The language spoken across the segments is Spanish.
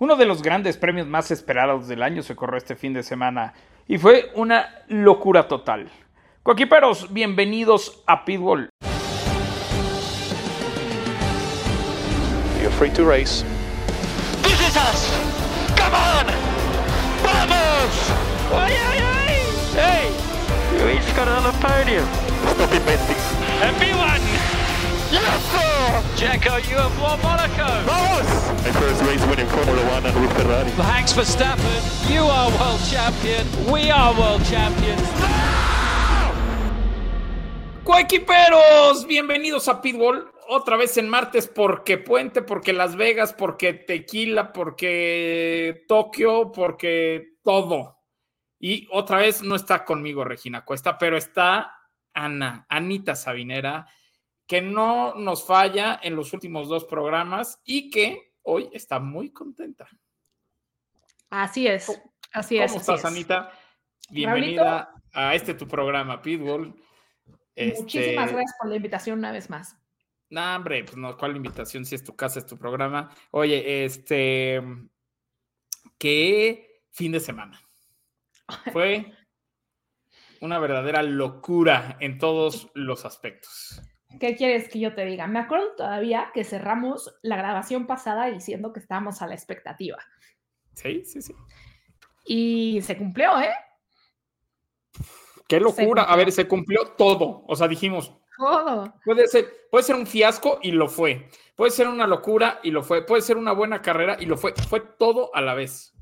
Uno de los grandes premios más esperados del año se corrió este fin de semana y fue una locura total. Coquiperos, bienvenidos a Pitbull. You're free to race. This is us! Come on! Vamos! Ay, ay, ay! Hey! You each got another podium. Stop inventing. Everyone! Yes, sir! Jacko, you have won Monaco! Vamos! My first race win in Formula One and with Ferrari. Thanks Verstappen, you are world champion, we are world champions. Coequiperos, bienvenidos a Pitbull. Otra vez en martes porque Puente, porque Las Vegas, porque Tequila, porque Tokio, porque todo. Y otra vez no está conmigo Regina Cuesta, pero está Ana, Anita Sabinera, que no nos falla en los últimos dos programas y que hoy está muy contenta. Así es, así es. ¿Cómo estás, es. Anita? Bienvenida a este tu programa, Pitbull. Muchísimas Este, gracias por la invitación una vez más. No, hombre, pues no, ¿cuál invitación? Si es tu casa, es tu programa. Oye, este, qué fin de semana. Fue una verdadera locura en todos los aspectos. ¿Qué quieres que yo te diga? Me acuerdo todavía que cerramos la grabación pasada diciendo que estábamos a la expectativa. Sí, sí, sí. Y se cumplió, ¿eh? Qué locura. A ver, se cumplió todo. O sea, dijimos, Todo. puede ser, puede ser un fiasco y lo fue. Puede ser una locura y lo fue. Puede ser una buena carrera y lo fue. Fue todo a la vez.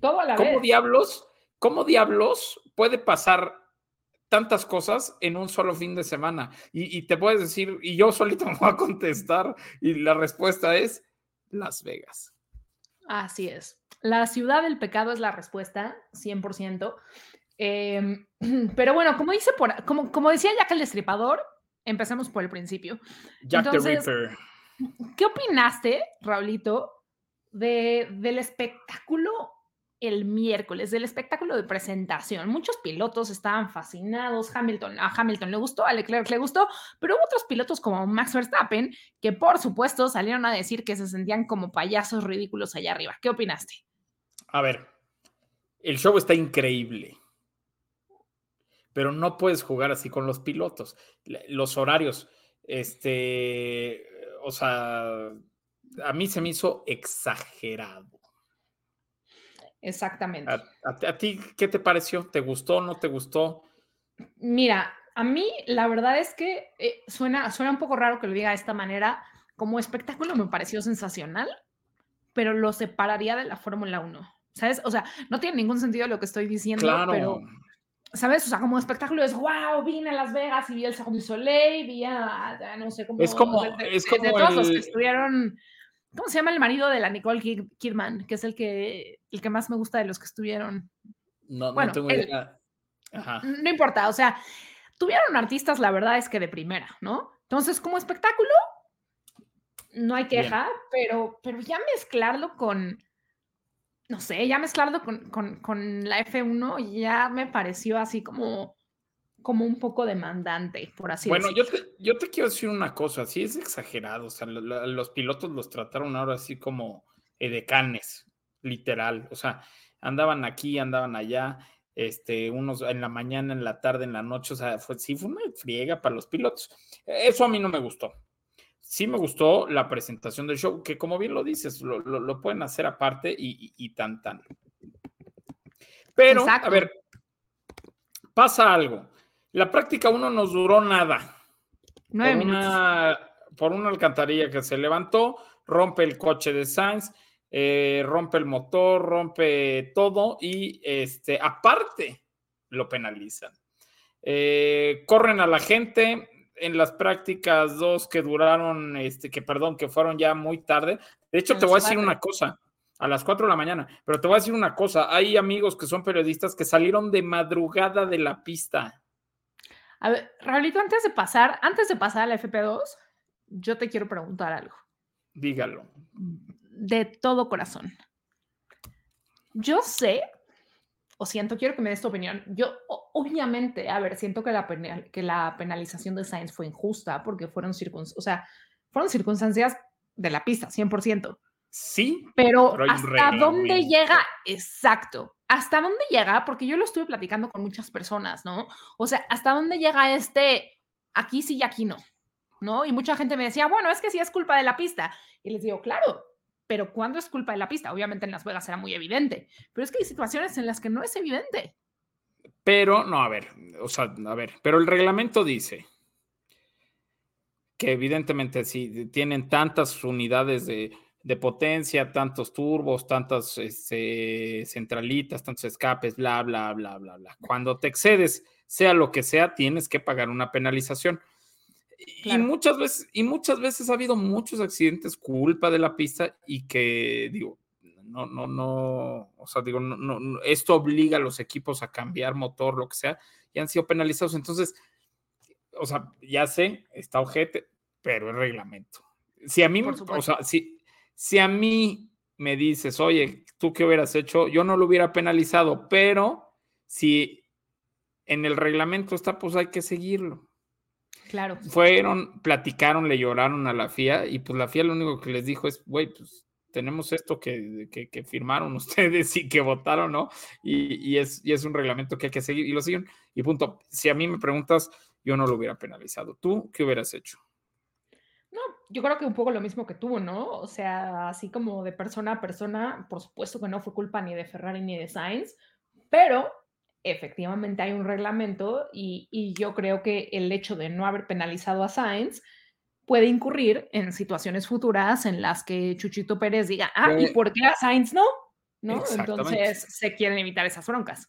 Todo a la ¿Cómo vez. diablos, cómo diablos puede pasar tantas cosas en un solo fin de semana? Y, y te puedes decir, y yo solito me voy a contestar, y la respuesta es Las Vegas. Así es. La ciudad del pecado es la respuesta, 100%. Em, pero bueno, como, dice por, como, como decía Jack el Destripador, empecemos por el principio. Jack Entonces, the Ripper. ¿Qué opinaste, Raulito, de, del espectáculo el miércoles, del espectáculo de presentación? Muchos pilotos estaban fascinados, Hamilton, a Hamilton le gustó, a Leclerc le gustó, pero hubo otros pilotos como Max Verstappen que por supuesto salieron a decir que se sentían como payasos ridículos allá arriba. ¿Qué opinaste? A ver, el show está increíble. Pero no puedes jugar así con los pilotos. Los horarios, este, o sea, a mí se me hizo exagerado. Exactamente. ¿A, a- a ti qué te pareció? ¿Te gustó? ¿No te gustó? Mira, a mí la verdad es que eh, suena, suena un poco raro que lo diga de esta manera. Como espectáculo me pareció sensacional, pero lo separaría de la Fórmula 1. ¿Sabes? O sea, no tiene ningún sentido lo que estoy diciendo, Claro. pero, ¿sabes? O sea, como espectáculo es, wow, vine a Las Vegas y vi el du Soleil, vi a, no sé cómo. Es como- de, de- es de- de como todos los que el- estuvieron. ¿Cómo se llama el marido de la Nicole Kid- Kidman? Que es el que, el que más me gusta de los que estuvieron. No, no tengo el- idea. Ajá. No importa, o sea, tuvieron artistas, la verdad es que de primera, ¿no? Entonces, como espectáculo, no hay Bien. queja, pero, pero ya mezclarlo con, no sé, ya mezclarlo con, con, con la F1 ya me pareció así como, como un poco demandante, por así Bueno, decirlo. yo te, yo te quiero decir una cosa, sí es exagerado, o sea, lo- lo- los pilotos los trataron ahora así como edecanes, literal, o sea, andaban aquí, andaban allá, este, unos en la mañana, en la tarde, en la noche, o sea, fue, sí fue una friega para los pilotos. Eso a mí no me gustó. Sí me gustó la presentación del show, que como bien lo dices, lo, lo- lo pueden hacer aparte y, y- y tan tan. Pero, Exacto. a ver, pasa algo. La práctica uno nos duró nada Nueve por minutos. una, por una alcantarilla que se levantó, rompe el coche de Sainz, eh, rompe el motor, rompe todo y este, aparte lo penalizan. Eh, corren a la gente en las prácticas dos que duraron, este, que perdón, que fueron ya muy tarde. De hecho, A te voy a decir cuatro. una cosa. A las 4 de la mañana, pero te voy a decir una cosa, hay amigos que son periodistas que salieron de madrugada de la pista. A ver, Raulito, antes de pasar, antes de pasar a la FP2, yo te quiero preguntar algo. Dígalo. de todo corazón. Yo sé, o siento, quiero que me des tu opinión. Yo, obviamente, a ver, siento que la, penal- que la penalización de Sainz fue injusta porque fueron, circun- o sea, fueron circunstancias de la pista, 100%. Sí, pero, pero hasta dónde llega, exacto, hasta dónde llega, porque yo lo estuve platicando con muchas personas, ¿no? O sea, hasta dónde llega este aquí sí y aquí no, ¿no? Y mucha gente me decía, bueno, es que sí es culpa de la pista. Y les digo, claro, pero ¿cuándo es culpa de la pista? Obviamente en Las Vegas era muy evidente, pero es que hay situaciones en las que no es evidente. Pero, no, a ver, o sea, a ver, pero el reglamento dice que evidentemente si tienen tantas unidades de, de potencia, tantos turbos, tantas este, centralitas, tantos escapes, bla, bla, bla, bla, bla. Cuando te excedes, sea lo que sea, tienes que pagar una penalización. Claro. Y muchas veces, y muchas veces ha habido muchos accidentes culpa de la pista y que digo, no, no, no, o sea, digo, no, no, esto obliga a los equipos a cambiar motor, lo que sea, y han sido penalizados. Entonces, o sea, ya sé, está ojete, pero es reglamento. Si a mí, o sea, si, si a mí me dices, oye, ¿tú qué hubieras hecho? Yo no lo hubiera penalizado, pero si en el reglamento está, pues hay que seguirlo. Claro. Fueron, platicaron, le lloraron a la FIA y pues la FIA lo único que les dijo es, güey, pues tenemos esto que, que, que firmaron ustedes y que votaron, ¿no? Y, y, es, y es un reglamento que hay que seguir y lo siguen. Y punto. Si a mí me preguntas, yo no lo hubiera penalizado. ¿Tú qué hubieras hecho? Yo creo que un poco lo mismo que tú, ¿no? O sea, así como de persona a persona, por supuesto que no fue culpa ni de Ferrari ni de Sainz, pero efectivamente hay un reglamento y, y, yo creo que el hecho de no haber penalizado a Sainz puede incurrir en situaciones futuras en las que Chuchito Pérez diga, ah, ¿y por qué a Sainz no? ¿No? Entonces se quieren evitar esas broncas.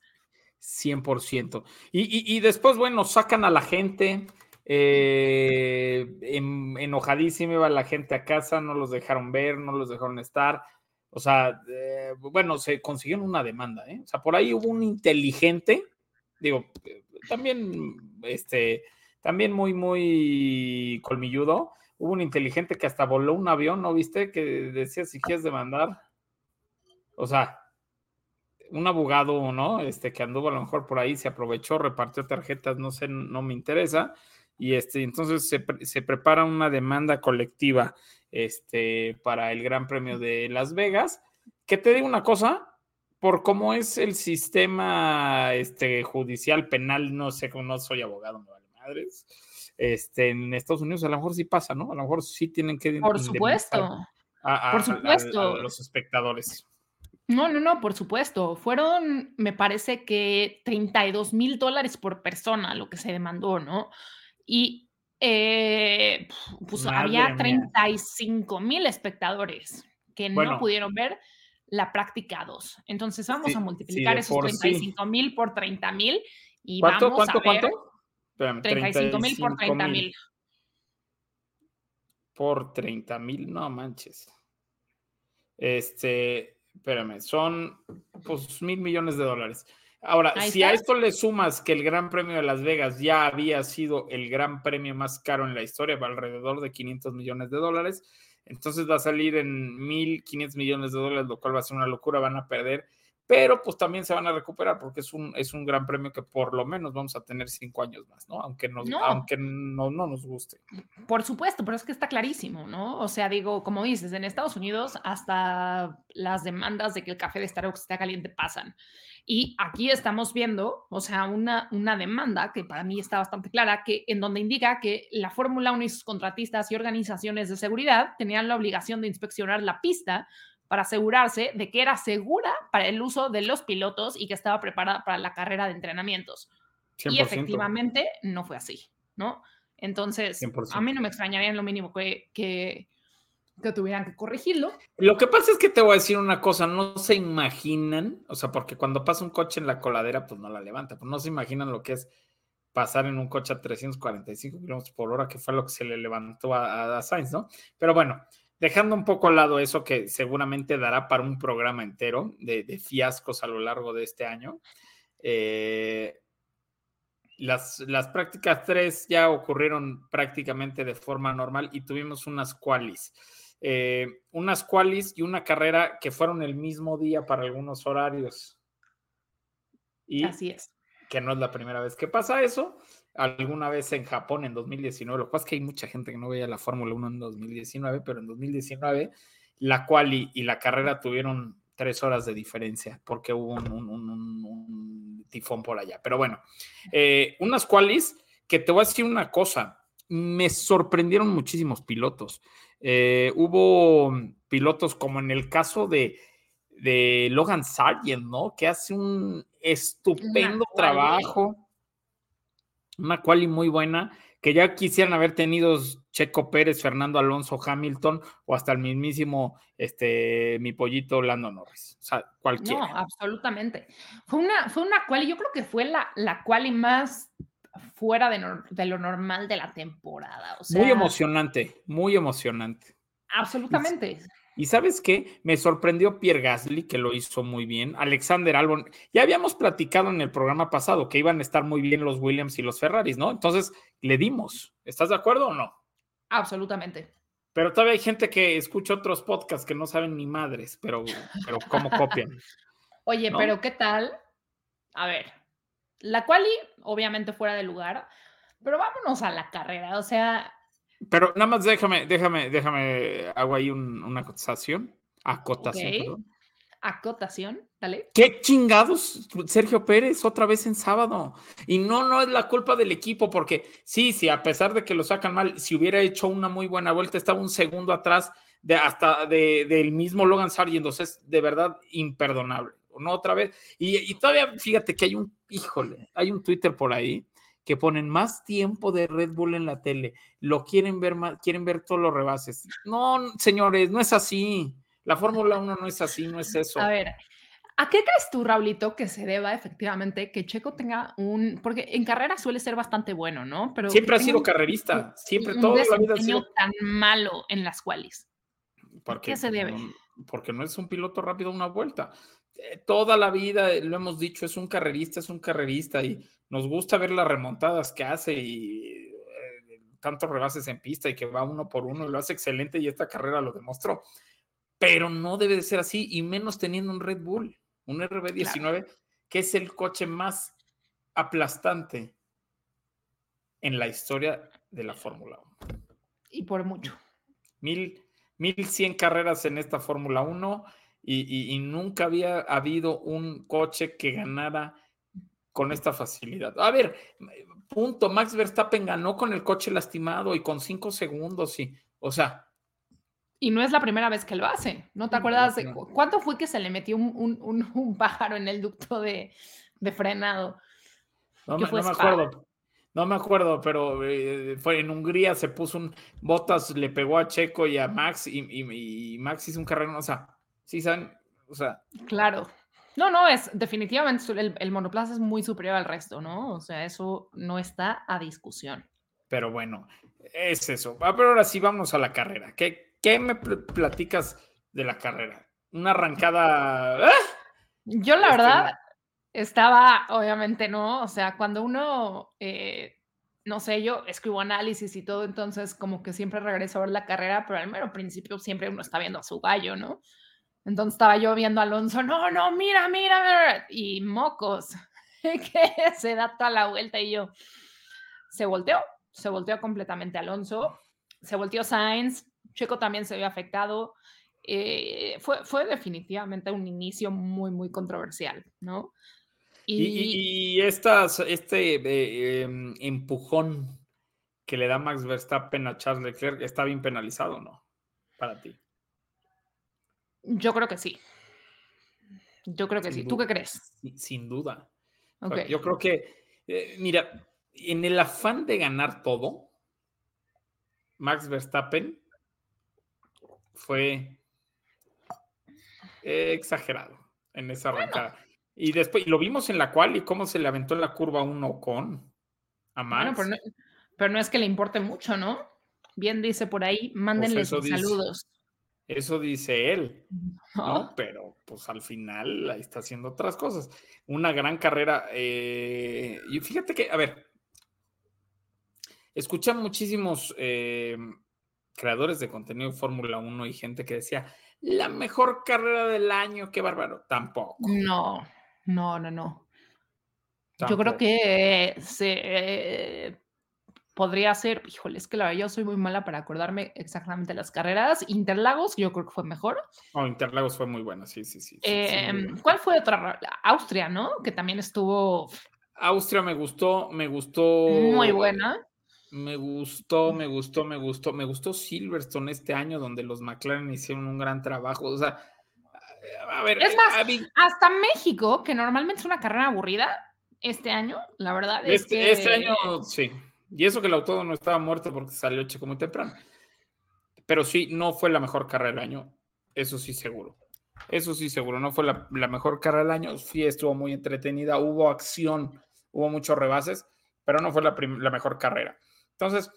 100%. Y, y, y después, bueno, sacan a la gente, eh, en, enojadísima iba la gente a casa, no los dejaron ver, no los dejaron estar. O sea, eh, bueno, se consiguieron una demanda, ¿eh? O sea, por ahí hubo un inteligente, digo, también, este, también muy, muy colmilludo. Hubo un inteligente que hasta voló un avión, ¿no viste? Que decía si quieres demandar. O sea, un abogado, ¿no? Este que anduvo a lo mejor por ahí, se aprovechó, repartió tarjetas, no sé, no me interesa. Y este, entonces se, se prepara una demanda colectiva este, para el Gran Premio de Las Vegas. Que te digo una cosa, por cómo es el sistema este, judicial penal, no sé, no soy abogado, me vale madres. Este, en Estados Unidos a lo mejor sí pasa, ¿no? A lo mejor sí tienen que. Por supuesto. A, a, por supuesto. A, a, los espectadores. No, no, no, por supuesto. Fueron, me parece que 32 mil dólares por persona lo que se demandó, ¿no? Y eh, pues Madre había 35 mil espectadores que bueno, no pudieron ver la práctica 2. Entonces vamos sí, a multiplicar sí, esos 35 mil sí. por 30 mil y ¿Cuánto, vamos cuánto, a ver cuánto? 35 mil por 30 mil. Por 30 mil, no manches. Este, espérame, son pues mil millones de dólares. Ahora, Ahí si está. a esto le sumas que el Gran Premio de Las Vegas ya había sido el gran premio más caro en la historia, va alrededor de 500 millones de dólares, entonces va a salir en 1.500 millones de dólares, lo cual va a ser una locura, van a perder, pero pues también se van a recuperar porque es un, es un gran premio que por lo menos vamos a tener cinco años más, ¿no? Aunque, nos, No. aunque no, no nos guste. Por supuesto, pero es que está clarísimo, ¿no? O sea, digo, como dices, en Estados Unidos hasta las demandas de que el café de Starbucks está caliente pasan. Y aquí estamos viendo, o sea, una, una demanda que para mí está bastante clara, que en donde indica que la Fórmula 1 y sus contratistas y organizaciones de seguridad tenían la obligación de inspeccionar la pista para asegurarse de que era segura para el uso de los pilotos y que estaba preparada para la carrera de entrenamientos. 100%. Y efectivamente no fue así, ¿no? Entonces, 100%. a mí no me extrañaría en lo mínimo que, que, que tuvieran que corregirlo. Lo que pasa es que te voy a decir una cosa, no se imaginan, o sea, porque cuando pasa un coche en la coladera, pues no la levanta, pues no se imaginan lo que es pasar en un coche a 345 kilómetros por hora, que fue lo que se le levantó a, a Sainz, ¿no? Pero bueno, dejando un poco al lado eso que seguramente dará para un programa entero de, fiascos a lo largo de este año. Eh, las, las, prácticas 3 ya ocurrieron prácticamente de forma normal y tuvimos unas qualis. Eh, unas qualis y una carrera que fueron el mismo día para algunos horarios. Y Así es. Que no es la primera vez que pasa eso. Alguna vez en Japón en 2019, lo que pasa es que hay mucha gente que no veía la Fórmula 1 en 2019, pero en 2019 la quali y la carrera tuvieron tres horas de diferencia porque hubo un, un- un- un- un tifón por allá. Pero bueno, eh, unas qualis que te voy a decir una cosa, me sorprendieron muchísimos pilotos. Eh, hubo pilotos como en el caso de, de Logan Sargent, ¿no? Que hace un estupendo quali. trabajo, una quali muy buena, que ya quisieran haber tenido Checo Pérez, Fernando Alonso, Hamilton o hasta el mismísimo, este, mi pollito Lando Norris. O sea, No, cualquiera. absolutamente. Fue una, fue una quali, yo creo que fue la, la quali más fuera de, lo normal de la temporada. O sea, muy emocionante, muy emocionante. Absolutamente. Y sabes qué? Me sorprendió Pierre Gasly, que lo hizo muy bien. Alexander Albon, ya habíamos platicado en el programa pasado que iban a estar muy bien los Williams y los Ferraris, ¿no? Entonces le dimos. ¿Estás de acuerdo o no? Absolutamente. Pero todavía hay gente que escucha otros podcasts que no saben ni madres, pero, pero cómo copian. Oye, ¿No? pero ¿qué tal? A ver, la quali, obviamente fuera de lugar, pero vámonos a la carrera. O sea, Pero nada más déjame, déjame, déjame, hago ahí un- una acotación. Acotación, Ok. perdón. acotación, dale. ¿Qué chingados, Sergio Pérez, otra vez en sábado? Y no, no es la culpa del equipo, porque sí, sí, a pesar de que lo sacan mal, si hubiera hecho una muy buena vuelta, estaba un segundo atrás de hasta de- del mismo Logan Sargent, entonces de verdad imperdonable. No otra vez. Y, y todavía, fíjate que hay un, híjole, hay un Twitter por ahí que ponen más tiempo de Red Bull en la tele, lo quieren ver más, quieren ver todos los rebases. No, señores, no es así. La Fórmula 1 no es así, no es eso. A ver, ¿a qué crees tú, Raulito, que se deba efectivamente que Checo tenga un. Porque en carrera suele ser bastante bueno, ¿no? Pero Siempre ha sido un- carrerista, siempre, un toda la vida ha sido. tan malo en las cuales. Porque, qué se debe? no- porque no es un piloto rápido una vuelta. Eh, Toda la vida, eh, lo hemos dicho, es un carrerista, es un carrerista y nos gusta ver las remontadas que hace y eh, tantos rebases en pista y que va uno por uno y lo hace excelente y esta carrera lo demostró. Pero no debe de ser así y menos teniendo un Red Bull, un RB19, que es el coche más aplastante en la historia de la Fórmula 1 Y por mucho. mil, 1100 carreras en esta Fórmula 1 y, y- y nunca había habido un coche que ganara con esta facilidad. A ver, punto, Max Verstappen ganó con el coche lastimado y con cinco segundos y, o sea, Y no es la primera vez que lo hace. ¿No te No, acuerdas de cuánto fue que se le metió un, un- un- un pájaro en el ducto de, de frenado? no ¿Qué me, no acuerdo. No me acuerdo, pero eh, fue en Hungría, se puso un Botas, le pegó a Checo y a Max y, y- y Max hizo un carrero, o sea, sí saben, o sea, Claro. No, no, es definitivamente el, el monoplaza es muy superior al resto, ¿no? O sea, eso no está a discusión. Pero bueno, es eso. Ah, pero ahora sí, vamos a la carrera. ¿Qué, qué me pl- platicas de la carrera? Una arrancada. ¡ah! Yo la Este, verdad estaba, obviamente, ¿no? O sea, cuando uno, eh, no sé, yo escribo análisis y todo, entonces como que siempre regreso a ver la carrera, pero al mero principio siempre uno está viendo a su gallo, ¿no? Entonces estaba yo viendo a Alonso, no, no, mira, mira, mira, y mocos, que se da toda la vuelta y yo, se volteó, se volteó completamente Alonso, se volteó Sainz, Checo también se vio afectado, eh, fue, fue definitivamente un inicio muy, muy controversial, ¿no? Y, y- y estas, este eh, em, empujón que le da Max Verstappen a Charles Leclerc está bien penalizado, ¿no? Para ti. Yo creo que sí. Yo creo que Sin sí. ¿Tú qué crees? Sin, sin duda. O Ok. sea, Yo creo que, eh, mira, en el afán de ganar todo, Max Verstappen fue exagerado en esa arrancada. Y después, y lo vimos en la cual y cómo se le aventó en la curva uno con a Max. Bueno, pero no, pero no es que le importe mucho, ¿no? Bien dice por ahí, mándenle eso sus dice. saludos. Eso dice él. ¿no? ¿no? Pero pues al final ahí está haciendo otras cosas. Una gran carrera. eh, y fíjate que, a ver, escuché muchísimos eh, creadores de contenido de Fórmula 1 y gente que decía, la mejor carrera del año, qué bárbaro. Tampoco. No, no, no, no. Yo creo que se, eh, podría ser, híjole, es que la verdad yo soy muy mala para acordarme exactamente las carreras. Interlagos, yo creo que fue mejor. Oh, Interlagos fue muy buena, sí, sí, sí. sí, sí, muy buena. ¿Cuál fue otra? Austria, ¿no? Que también estuvo Austria me gustó, me gustó. muy buena. Me gustó, me gustó, me gustó, me gustó Silverstone este año donde los McLaren hicieron un gran trabajo. O sea, a ver, Es más, a mí- Hasta México, que normalmente es una carrera aburrida, este año, la verdad es este, que... este año sí. Y eso que el autódromo no estaba muerto porque salió Checo muy temprano. Pero sí, no fue la mejor carrera del año. Eso sí, seguro. Eso sí, seguro. No fue la, la mejor carrera del año. Sí, estuvo muy entretenida. Hubo acción, hubo muchos rebases, pero no fue la, la mejor carrera. Entonces,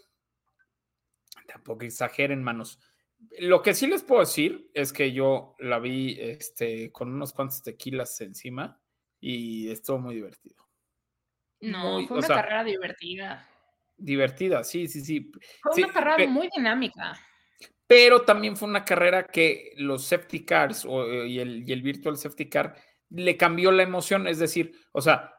tampoco exageren, manos. Lo que sí les puedo decir es que yo la vi este, con unos cuantos tequilas encima y estuvo muy divertido. No, muy- fue una sea, carrera divertida. Divertida, sí, sí, sí. Fue Sí, una carrera muy dinámica. pero también fue una carrera que los safety cars o, eh, y, el, y el virtual safety car le cambió la emoción, es decir, o sea,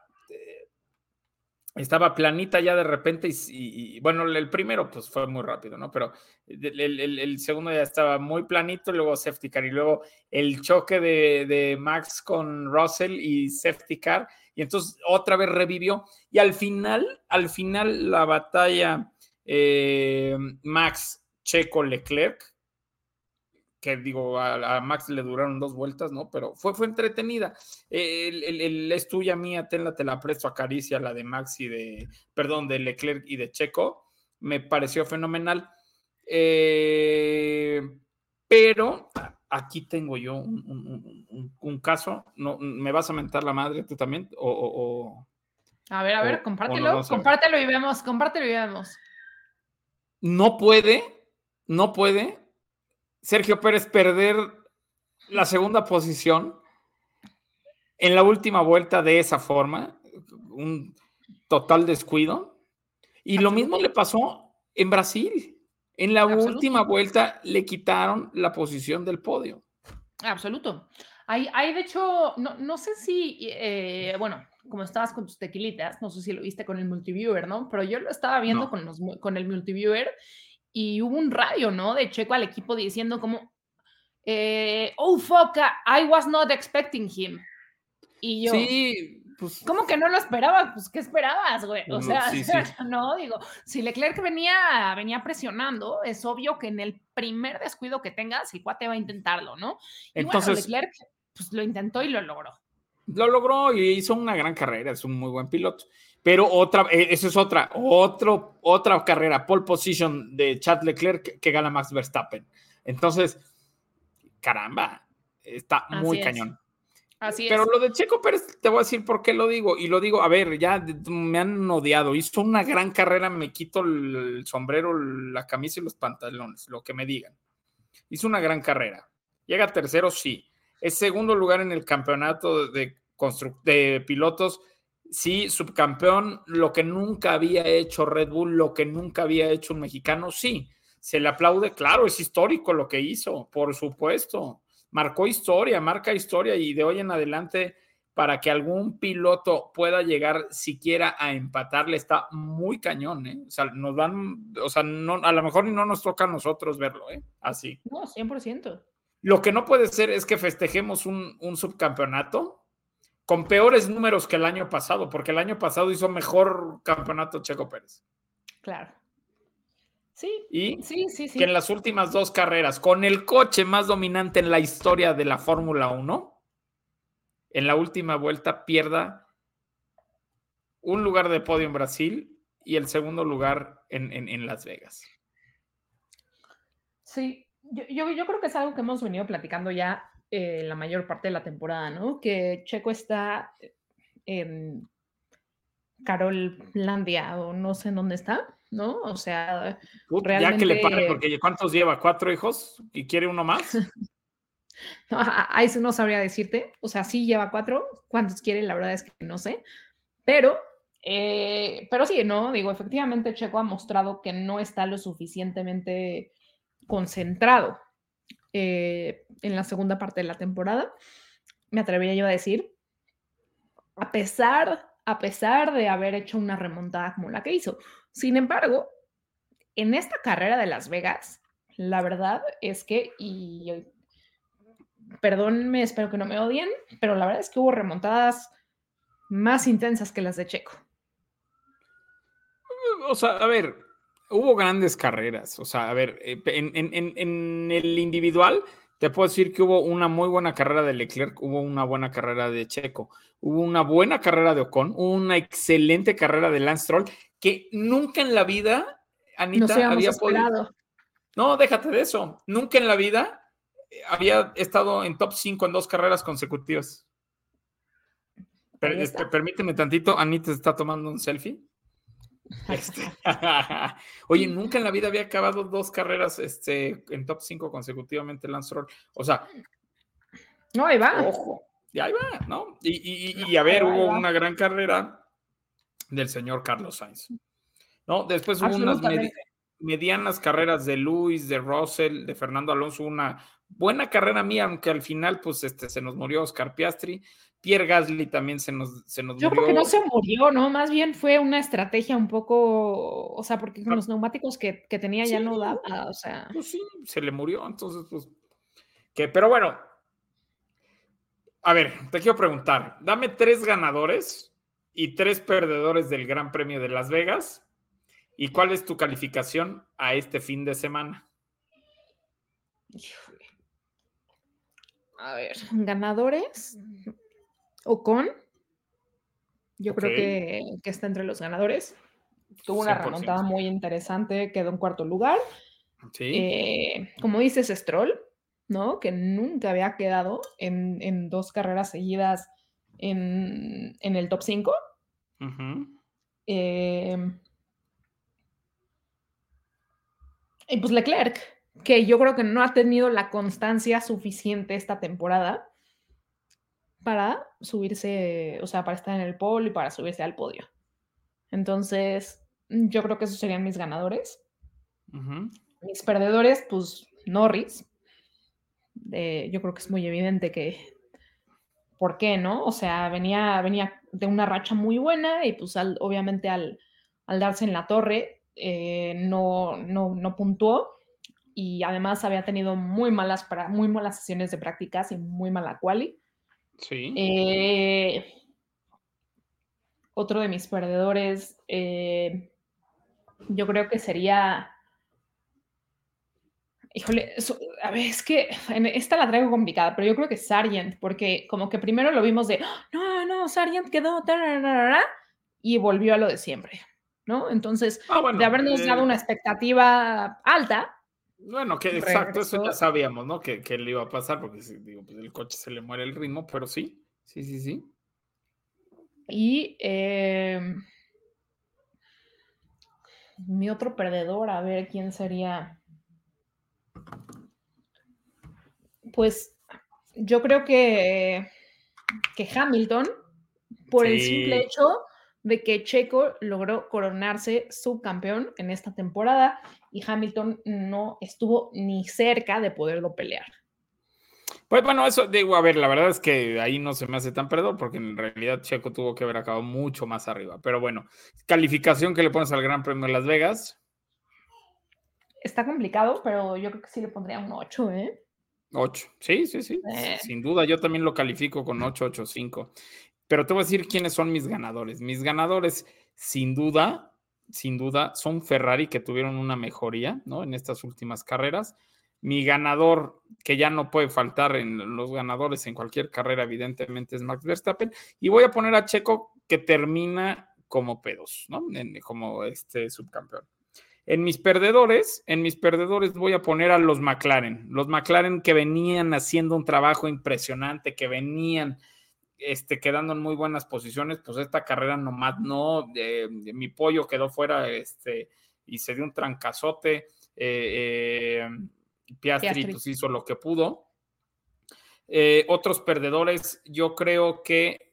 estaba planita ya de repente y, bueno, el primero pues fue muy rápido, ¿no? Pero el- el segundo ya estaba muy planito, luego safety car y luego el choque de, de Max con Russell y safety car y entonces otra vez revivió y al final, al final la batalla eh, Max Checo Leclerc, que digo, a, a Max le duraron dos vueltas, ¿no? Pero fue, fue entretenida. El, el- el- es tuya mía, tenla, te la presto, acaricia la de Max y de, perdón, de Leclerc y de Checo. Me pareció fenomenal. Eh, pero aquí tengo yo un, un- un- un- un caso. No, ¿Me vas a mentar la madre tú también? O, o- o- A ver, a o ver, no compártelo, compártelo y vemos, compártelo y vemos. no puede, no puede Sergio Pérez perder la segunda posición en la última vuelta de esa forma, un total descuido. Y lo mismo le pasó en Brasil. En la Absoluto. última vuelta le quitaron la posición del podio. Absoluto. Hay, hay de hecho, no, no sé si, eh, bueno, como estabas con tus tequilitas, no sé si lo viste con el multiviewer, ¿no? Pero yo lo estaba viendo No. con, los, con el multiviewer y hubo un radio, ¿no? De Checo al equipo diciendo como, eh, oh, fuck, I was not expecting him. Y yo, Sí, pues ¿cómo que no lo esperaba? Pues, ¿qué esperabas, güey? O No, sea, sí, sí. no, digo, si Leclerc venía, venía presionando, es obvio que en el primer descuido que tengas, el cuate va a intentarlo, ¿no? Y bueno, entonces Leclerc pues lo intentó y lo logró. lo logró y hizo una gran carrera, es un muy buen piloto. Pero otra, eh, eso es otra, otro, otra carrera, pole position de Chad Leclerc que, que gana Max Verstappen. Entonces, caramba, está muy Así es. cañón. Así Pero es. lo de Checo Pérez, te voy a decir por qué lo digo. Y lo digo, a ver, ya me han odiado. Hizo una gran carrera, me quito el, sombrero, la camisa y los pantalones, lo que me digan. Hizo una gran carrera. Llega tercero, sí. Es segundo lugar en el campeonato de, de pilotos. Sí, subcampeón, lo que nunca había hecho Red Bull, lo que nunca había hecho un mexicano, sí. Se le aplaude, claro, es histórico lo que hizo, por supuesto marcó historia, marca historia y de hoy en adelante para que algún piloto pueda llegar siquiera a empatarle está muy cañón, ¿eh? O sea, nos van, o sea, no, a lo mejor no nos toca a nosotros verlo, ¿eh? Así. No, 100%. Lo que no puede ser es que festejemos un, un subcampeonato con peores números que el año pasado, porque el año pasado hizo mejor campeonato Checo Pérez. Claro. Sí, Y sí, sí, sí. que en las últimas dos carreras, con el coche más dominante en la historia de la Fórmula 1, en la última vuelta pierda un lugar de podio en Brasil y el segundo lugar en, en- en Las Vegas. Sí, yo, yo, yo creo que es algo que hemos venido platicando ya eh, la mayor parte de la temporada, ¿no? Que Checo está en Carolandia o no sé en dónde está, ¿no? O sea, Ya que le pare, porque ¿cuántos lleva? ¿Cuatro hijos? ¿Y quiere uno más? no, a- a eso no sabría decirte. O sea, sí lleva cuatro, cuántos quiere, la verdad es que no sé. Pero, eh, pero sí, ¿no? Digo, efectivamente Checo ha mostrado que no está lo suficientemente concentrado eh, en la segunda parte de la temporada. Me atrevería yo a decir, a pesar, a pesar de haber hecho una remontada como la que hizo. Sin embargo, en esta carrera de Las Vegas, la verdad es que, y perdónenme, espero que no me odien, pero la verdad es que hubo remontadas más intensas que las de Checo. O sea, a ver, hubo grandes carreras. O sea, a ver, eh, en, en- en el individual, te puedo decir que hubo una muy buena carrera de Leclerc, hubo una buena carrera de Checo, hubo una buena carrera de Ocon, hubo una excelente carrera de Lance Stroll, que nunca en la vida, Anita, Nos había podido. esperado. No, déjate de eso. Nunca en la vida eh, había estado en top 5 en dos carreras consecutivas. Per- está. este, permíteme tantito, Anita se está tomando un selfie. Este, Oye, nunca en la vida había acabado dos carreras este, en top 5 consecutivamente Lance Stroll. O sea, No, ahí va. ojo, y ahí va, ¿no? Y, y- y- y a ver, hubo una gran carrera del señor Carlos Sainz. ¿No? Después hubo unas medianas carreras de Luis, de Russell, de Fernando Alonso, una buena carrera mía, aunque al final, pues, este, se nos murió Oscar Piastri. Pierre Gasly también se nos, se nos Yo murió. creo que no se murió, ¿no? Más bien fue una estrategia un poco, o sea, porque con los neumáticos que, que tenía ya no daba, o sea, Pues sí, se le murió, entonces, pues. Que, pero bueno. A ver, te quiero preguntar. Dame tres ganadores y tres perdedores del Gran Premio de Las Vegas. ¿Y cuál es tu calificación a este fin de semana? híjole. A ver, ganadores. Ocon. Yo creo que, que está entre los ganadores. Tuvo una 100%. remontada muy interesante, quedó en cuarto lugar. Sí. Eh, como dices, Stroll, ¿no? Que nunca había quedado en, en dos carreras seguidas en, en el top 5. Ujú. Eh, y pues Leclerc, que yo creo que no ha tenido la constancia suficiente esta temporada para subirse, o sea, para estar en el pole y para subirse al podio. Entonces, yo creo que esos serían mis ganadores. Mis perdedores, pues Norris. Eh, yo creo que es muy evidente que, ¿por qué no? O sea, venía, venía de una racha muy buena y pues al- obviamente al, al darse en la torre eh, no, no, no puntuó y además había tenido muy malas, pra- muy malas sesiones de prácticas y muy mala quali. Sí. Eh, otro de mis perdedores, eh, yo creo que sería. Híjole, a ver, es que en esta la traigo complicada, pero yo creo que Sargent, porque como que primero lo vimos de, "Ah, no, no, Sargent quedó, tararara", y volvió a lo de siempre, ¿no? Entonces, Ah, bueno, de habernos eh, dado una expectativa alta, Bueno, que exacto, eso ya sabíamos, ¿no? Que, que le iba a pasar, porque digo, pues el coche se le muere el ritmo, pero sí, sí, sí, sí. Y eh, mi otro perdedor, a ver quién sería. Pues yo creo que, que Hamilton, por el simple hecho de que Checo logró coronarse subcampeón en esta temporada y Hamilton no estuvo ni cerca de poderlo pelear. Pues bueno, eso digo, a ver, la verdad es que ahí no se me hace tan perdón, porque en realidad Checo tuvo que haber acabado mucho más arriba. Pero bueno, calificación que le pones al Gran Premio de Las Vegas, Está complicado, pero yo creo que sí le pondría un 8, ¿eh? 8. Sí, sí, sí. Eh. Sin duda, yo también lo califico con 8, 8, 5. Pero te voy a decir quiénes son mis ganadores. Mis ganadores, sin duda, sin duda, son Ferrari que tuvieron una mejoría, ¿no? En estas últimas carreras. Mi ganador, que ya no puede faltar en los ganadores en cualquier carrera, evidentemente, es Max Verstappen. Y voy a poner a Checo que termina como pedos, ¿no? En- como este subcampeón. En mis perdedores, en mis perdedores voy a poner a los McLaren. Los McLaren que venían haciendo un trabajo impresionante, que venían este, quedando en muy buenas posiciones, pues esta carrera nomás no, eh, mi pollo quedó fuera este, y se dio un trancazote. eh, eh, Piastri, Piastri. pues hizo lo que pudo. Otros perdedores, yo creo que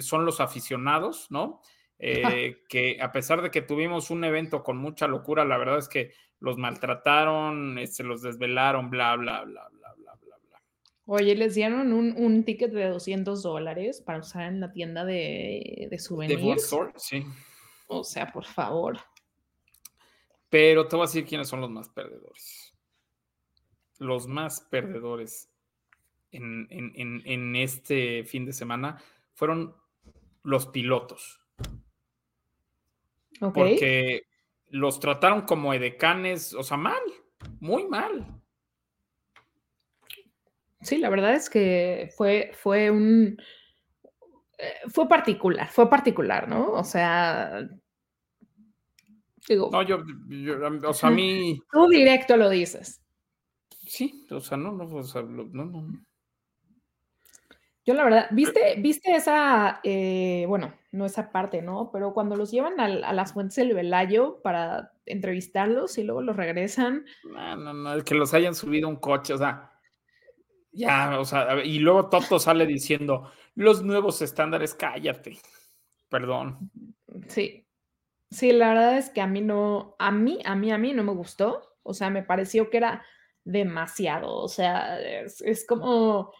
son los aficionados, ¿no? Eh, que a pesar de que tuvimos un evento con mucha locura, la verdad es que los maltrataron, se este, los desvelaron, bla, bla, bla. Oye, les dieron un, un ticket de 200 dólares para usar en la tienda de, de De souvenirs. Ford Store, sí. O sea, por favor. Pero te voy a decir quiénes son los más perdedores. Los más perdedores en, en- en- en este fin de semana fueron los pilotos. Ok. Porque los trataron como edecanes, o sea, mal, muy mal. Sí, la verdad es que fue, fue un. eh, Fue particular, fue particular, ¿no? O sea. Digo, No, yo, yo- o sea, a mí, tú directo lo dices. sí, o sea, no, no, o sea, no, no. Yo la verdad, ¿viste, viste esa, eh, bueno, no esa parte, ¿no? Pero cuando los llevan al- a, las fuentes del Velayo para entrevistarlos y luego los regresan, No, no, no, el que los hayan subido a un coche, o sea, ya, o sea, y luego Toto sale diciendo, los nuevos estándares, cállate, perdón. sí. Sí, la verdad es que a mí no, a mí, a mí, a mí no me gustó. O sea, me pareció que era demasiado. O sea, es, es como,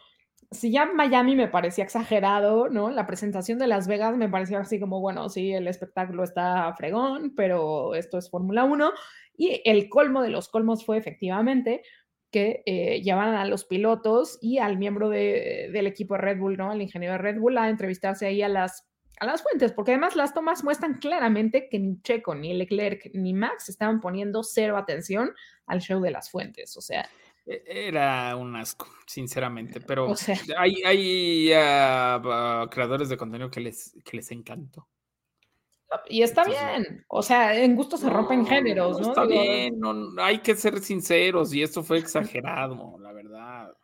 si ya Miami me parecía exagerado, ¿no? La presentación de Las Vegas me parecía así como, bueno, sí, el espectáculo está fregón, pero esto es Fórmula 1. Y el colmo de los colmos fue efectivamente que eh, llevaran a los pilotos y al miembro de- del equipo de Red Bull, ¿no? Al ingeniero de Red Bull a entrevistarse ahí a las, a las fuentes, porque además las tomas muestran claramente que ni Checo, ni Leclerc, ni Max estaban poniendo cero atención al show de las fuentes. O sea, E- Era un asco, sinceramente, pero O sea. hay, hay ah, creadores de contenido que les, que les encantó. Y está Entonces, bien. O sea, en gusto se rompen No, géneros, ¿no? Está Digo, bien, no, hay que ser sinceros y esto fue exagerado, la verdad.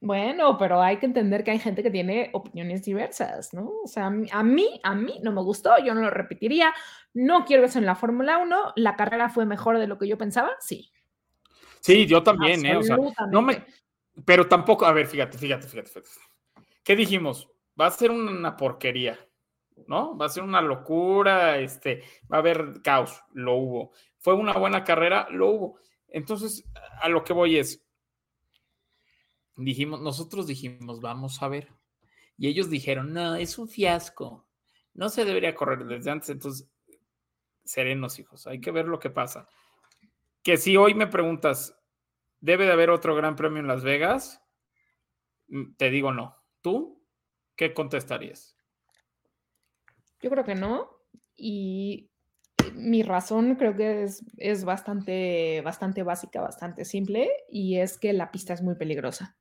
Bueno, pero hay que entender que hay gente que tiene opiniones diversas, ¿no? O sea, a mí, a mí, a mí no me gustó, yo no lo repetiría, no quiero eso en la Fórmula 1, la carrera fue mejor de lo que yo pensaba, sí. Sí, yo también, ¿eh? O sea, no me, pero tampoco, a ver, fíjate, fíjate, fíjate, fíjate. ¿Qué dijimos? Va a ser una porquería, ¿no? Va a ser una locura, este, va a haber caos, lo hubo. Fue una buena carrera, lo hubo. Entonces, a lo que voy es, dijimos, nosotros dijimos, vamos a ver. Y ellos dijeron, no, es un fiasco. No se debería correr desde antes. Entonces, serenos, hijos, hay que ver lo que pasa. Que si hoy me preguntas, ¿debe de haber otro gran premio en Las Vegas? Mm, Te digo no. ¿Tú qué contestarías? Yo creo que no. Y mi razón creo que es, es bastante, bastante básica, bastante simple, y es que la pista es muy peligrosa.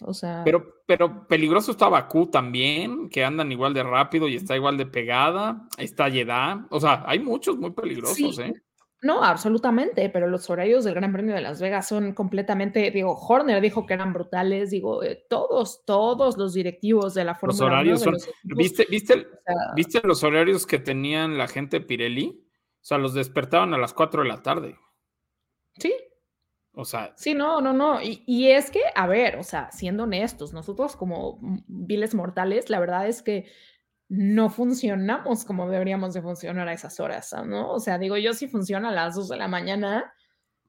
O sea, Pero, pero peligroso está Bakú también, que andan igual de rápido y está igual de pegada. Está Jeddah. O sea, hay muchos muy peligrosos, Sí. ¿eh? No, absolutamente, pero los horarios del Gran Premio de Las Vegas son completamente, digo, Horner dijo que eran brutales, digo, eh, todos, todos los directivos de la Los Fórmula 1 horarios son. los ¿Viste, viste, el- o sea, ¿Viste los horarios que tenían la gente Pirelli? O sea, los despertaban a las 4 de la tarde. sí, O sea, Sí, no, no, no. Y, y es que, a ver, o sea, siendo honestos, nosotros como viles mortales, la verdad es que no funcionamos como deberíamos de funcionar a esas horas, ¿ah, ¿no? O sea, digo, yo si funciona a las 2 de la mañana,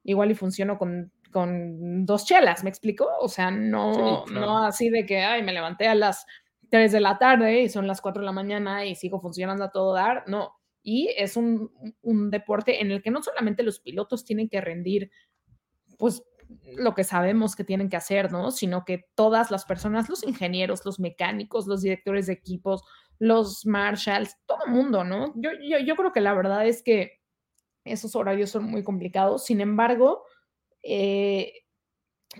igual y funciono con, con dos chelas, ¿me explico? O sea, no, Sí, claro. no así de que, ay, me levanté a las 3 de la tarde y son las 4 de la mañana y sigo funcionando a todo dar, no. Y es un, un deporte en el que no solamente los pilotos tienen que rendir pues lo que sabemos que tienen que hacer, ¿no? Sino que todas las personas, los ingenieros, los mecánicos, los directores de equipos, los marshals, todo el mundo, ¿no? Yo, yo, yo creo que la verdad es que esos horarios son muy complicados. Sin embargo, eh,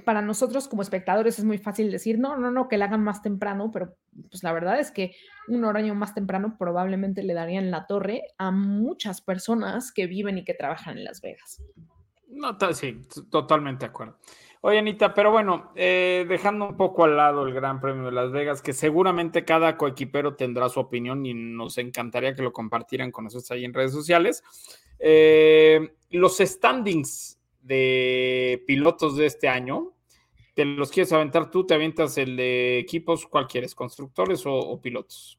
para nosotros como espectadores es muy fácil decir, no, no, no, que la hagan más temprano, pero pues la verdad es que un horario más temprano probablemente le darían la torre a muchas personas que viven y que trabajan en Las Vegas. No, sí, totalmente de acuerdo. Oye, Anita, pero bueno, eh, dejando un poco al lado el Gran Premio de Las Vegas, que seguramente cada coequipero tendrá su opinión y nos encantaría que lo compartieran con nosotros ahí en redes sociales. Eh, los standings de pilotos de este año, ¿te los quieres aventar tú? ¿Te avientas el de equipos? ¿Cuál quieres? ¿Constructores o, o pilotos?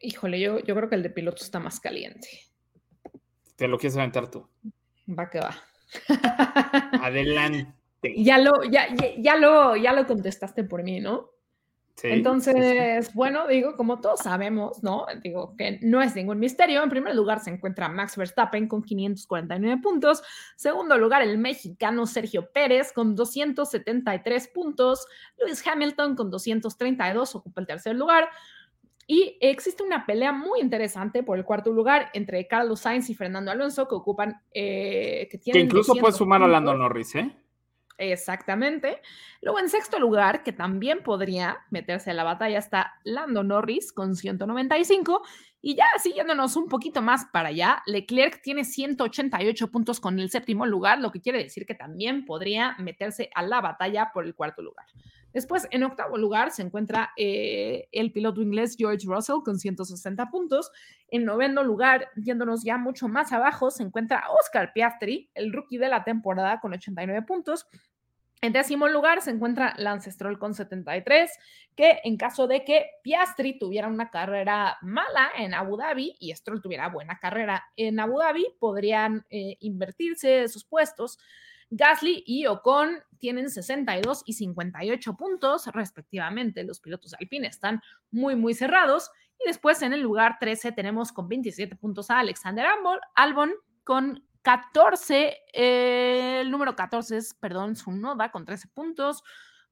Híjole, yo, yo creo que el de piloto está más caliente. ¿Te lo quieres aventar tú? Va que va. Adelante. Ya, lo, ya, ya, ya lo, ya lo contestaste por mí, ¿no? Sí. Entonces, bueno, digo, como todos sabemos, ¿no? Digo que no es ningún misterio. En primer lugar se encuentra Max Verstappen con 549 puntos. Segundo lugar, el mexicano Sergio Pérez con 273 puntos. Lewis Hamilton con 232 ocupa el tercer lugar. Y existe una pelea muy interesante por el cuarto lugar entre Carlos Sainz y Fernando Alonso que ocupan, eh, que Que tienen incluso puede 200 sumar a Lando. Norris, ¿eh? Exactamente. Luego en sexto lugar, que también podría meterse a la batalla, está Lando Norris con 195. Y ya siguiéndonos un poquito más para allá, Leclerc tiene 188 puntos con el séptimo lugar, lo que quiere decir que también podría meterse a la batalla por el cuarto lugar. Después, en octavo lugar, se encuentra eh, el piloto inglés George Russell con 160 puntos. En noveno lugar, yéndonos ya mucho más abajo, se encuentra Oscar Piastri, el rookie de la temporada con 89 puntos. En décimo lugar se encuentra Lance Stroll con 73, que en caso de que Piastri tuviera una carrera mala en Abu Dhabi y Stroll tuviera buena carrera en Abu Dhabi, podrían eh, invertirse sus puestos. Gasly y Ocon tienen 62 y 58 puntos respectivamente. Los pilotos alpines están muy, muy cerrados. Y después en el lugar 13 tenemos con 27 puntos a Alexander Albon con 14, eh, el número 14 es, perdón, Sunoda con 13 puntos,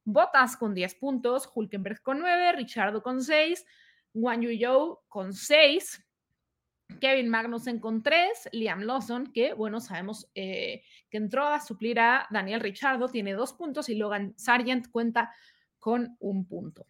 Bottas con 10 puntos, Hulkenberg con 9, Richardo con 6, Guan Yu con 6, Kevin Magnussen con 3, Liam Lawson, que bueno, sabemos eh, que entró a suplir a Daniel Richardo, tiene 2 puntos y Logan Sargent cuenta con un punto.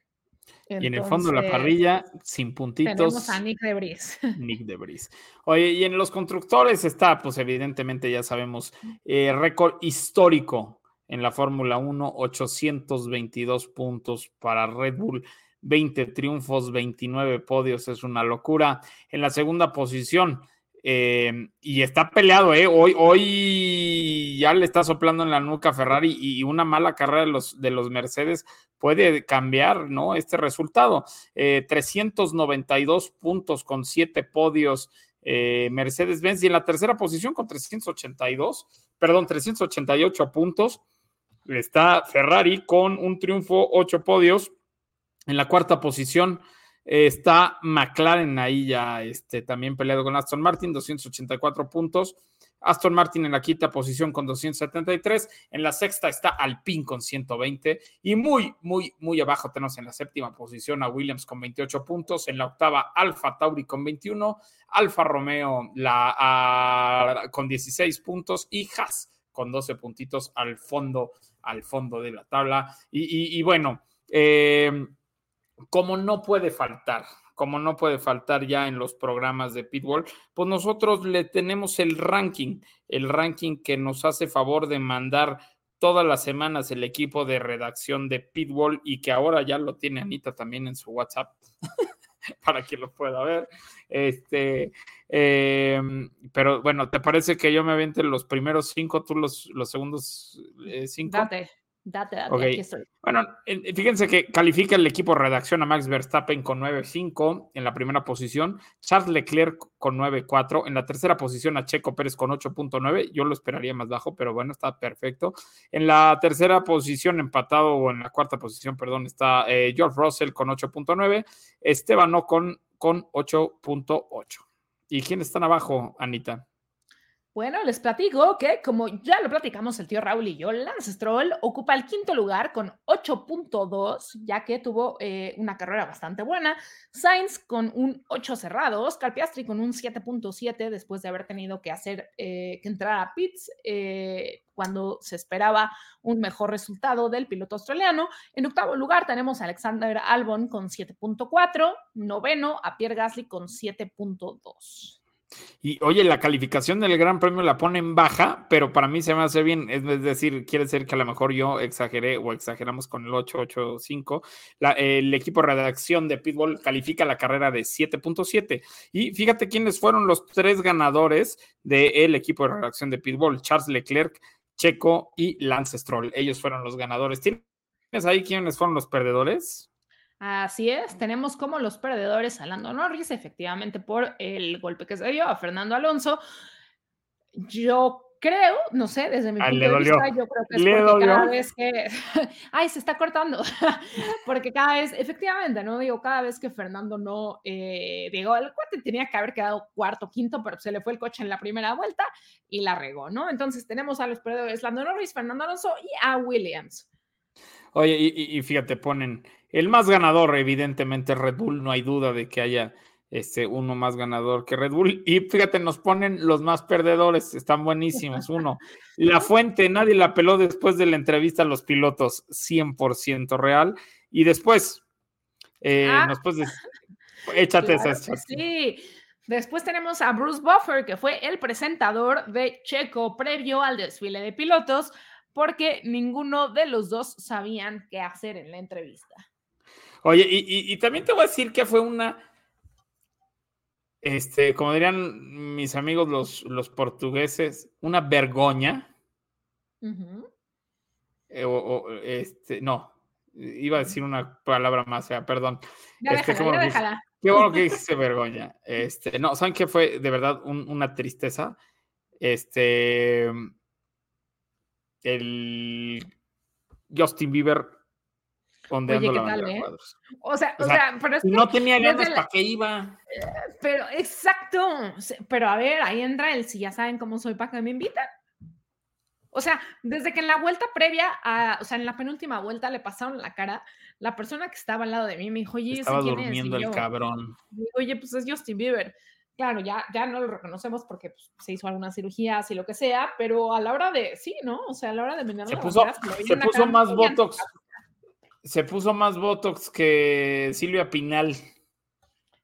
Y en el fondo de la parrilla, sin puntitos. Tenemos a Nick Debris. Nick de Vries. Oye, y en los constructores está, pues evidentemente ya sabemos, eh, récord histórico en la Fórmula 1, 822 puntos para Red Bull, 20 triunfos, 29 podios, es una locura. En la segunda posición, eh, y está peleado, ¿eh? Hoy, hoy ya le está soplando en la nuca Ferrari y una mala carrera de los, de los Mercedes puede cambiar, ¿no? Este resultado. Eh, 392 puntos con 7 podios eh, Mercedes-Benz y en la tercera posición con 382, perdón, 388 puntos está Ferrari con un triunfo, 8 podios. En la cuarta posición está McLaren ahí ya este, también peleado con Aston Martin, 284 puntos. Aston Martin en la quinta posición con 273. En la sexta está Alpine con 120. Y muy, muy, muy abajo tenemos en la séptima posición a Williams con 28 puntos. En la octava, Alfa Tauri con 21. Alfa Romeo la, con 16 puntos. Y Haas con 12 puntitos al fondo, al fondo de la tabla. Y, y, y bueno, eh, como no puede faltar, como no puede faltar ya en los programas de Pitbull, pues nosotros le tenemos el ranking, el ranking que nos hace favor de mandar todas las semanas el equipo de redacción de Pitbull y que ahora ya lo tiene Anita también en su WhatsApp. para que lo pueda ver. Este, eh, pero bueno, ¿te parece que yo me avente los primeros cinco, tú los, los segundos eh, cinco? Date, date, date, Ok. aquí estoy. Bueno, fíjense que califica el equipo redacción a Max Verstappen con 9.5 en la primera posición, Charles Leclerc con 9.4, en la tercera posición a Checo Pérez con 8.9, yo lo esperaría más bajo, pero bueno, está perfecto. En la tercera posición, empatado, o en la cuarta posición, perdón, está eh, George Russell con 8.9, Esteban Ocon con 8.8. ¿Y quiénes están abajo, Anita? Bueno, les platico que, como ya lo platicamos el tío Raúl y yo, Lance Stroll ocupa el quinto lugar con 8.2, ya que tuvo eh, una carrera bastante buena. Sainz con un 8 cerrado, Oscar Piastri con un 7.7 después de haber tenido que hacer eh, que entrar a pits eh, cuando se esperaba un mejor resultado del piloto australiano. En octavo lugar tenemos a Alexander Albon con 7.4, noveno a Pierre Gasly con 7.2. Y oye, la calificación del Gran Premio la pone en baja, pero para mí se me hace bien. Es decir, quiere decir que a lo mejor yo exageré o exageramos con el 885. La, el equipo de redacción de Pitbull califica la carrera de 7.7. Y fíjate quiénes fueron los tres ganadores del equipo de redacción de Pitbull: Charles Leclerc, Checo y Lance Stroll. Ellos fueron los ganadores. ¿Tienes ahí quiénes fueron los perdedores? Así es, tenemos como los perdedores a Lando Norris, efectivamente por el golpe que se dio a Fernando Alonso. Yo creo, no sé, desde mi Ah, punto le de dolió. vista, yo creo que es Le porque cada dolió. vez que, ay, se está cortando, porque cada vez, efectivamente, no digo, cada vez que Fernando no, eh, digo, el cuate tenía que haber quedado cuarto, quinto, pero se le fue el coche en la primera vuelta y la regó, ¿no? Entonces tenemos a los perdedores, Lando Norris, Fernando Alonso y a Williams. Oye, y, fíjate, ponen el más ganador, evidentemente Red Bull, no hay duda de que haya este, uno más ganador que Red Bull. Y fíjate, nos ponen los más perdedores, están buenísimos. Uno, La Fuente, nadie la peló después de la entrevista a los pilotos, 100% real. Y después, eh, Ah. nos puedes, échate Claro esas. Sí. Después tenemos a Bruce Buffer, que fue el presentador de Checo previo al desfile de pilotos, porque ninguno de los dos sabían qué hacer en la entrevista. Oye, y, y- y también te voy a decir que fue una, este, como dirían mis amigos los, los portugueses, una vergoña. Eh, o- o, este, no, iba a decir una palabra más fea, perdón. Ya Este, déjala, qué ya bueno que- déjala. Qué bueno que dijiste vergüenza. Este, no, ¿saben qué fue de verdad un- una tristeza? Este, el Justin Bieber ondeando Oye, la ¿qué tal, bandera eh? O sea, o O sea, sea, pero es Y que- no tenía ganas, la- ¿para qué iba? pero exacto. Pero a ver, ahí entra el si ya saben cómo soy, ¿para qué me invitan? O sea, desde que en la vuelta previa, a, o sea, en la penúltima vuelta le pasaron la cara, la persona que estaba al lado de mí me dijo, oye, ¿ese Estaba quién es? durmiendo Y el yo, cabrón. Digo, oye, pues es Justin Bieber. Claro, ya, ya no lo reconocemos porque pues, se hizo algunas cirugías y lo que sea, pero a la hora de, sí, ¿no? O sea, a la hora de menear Se puso, se puso más botox. Se puso más botox que Silvia Pinal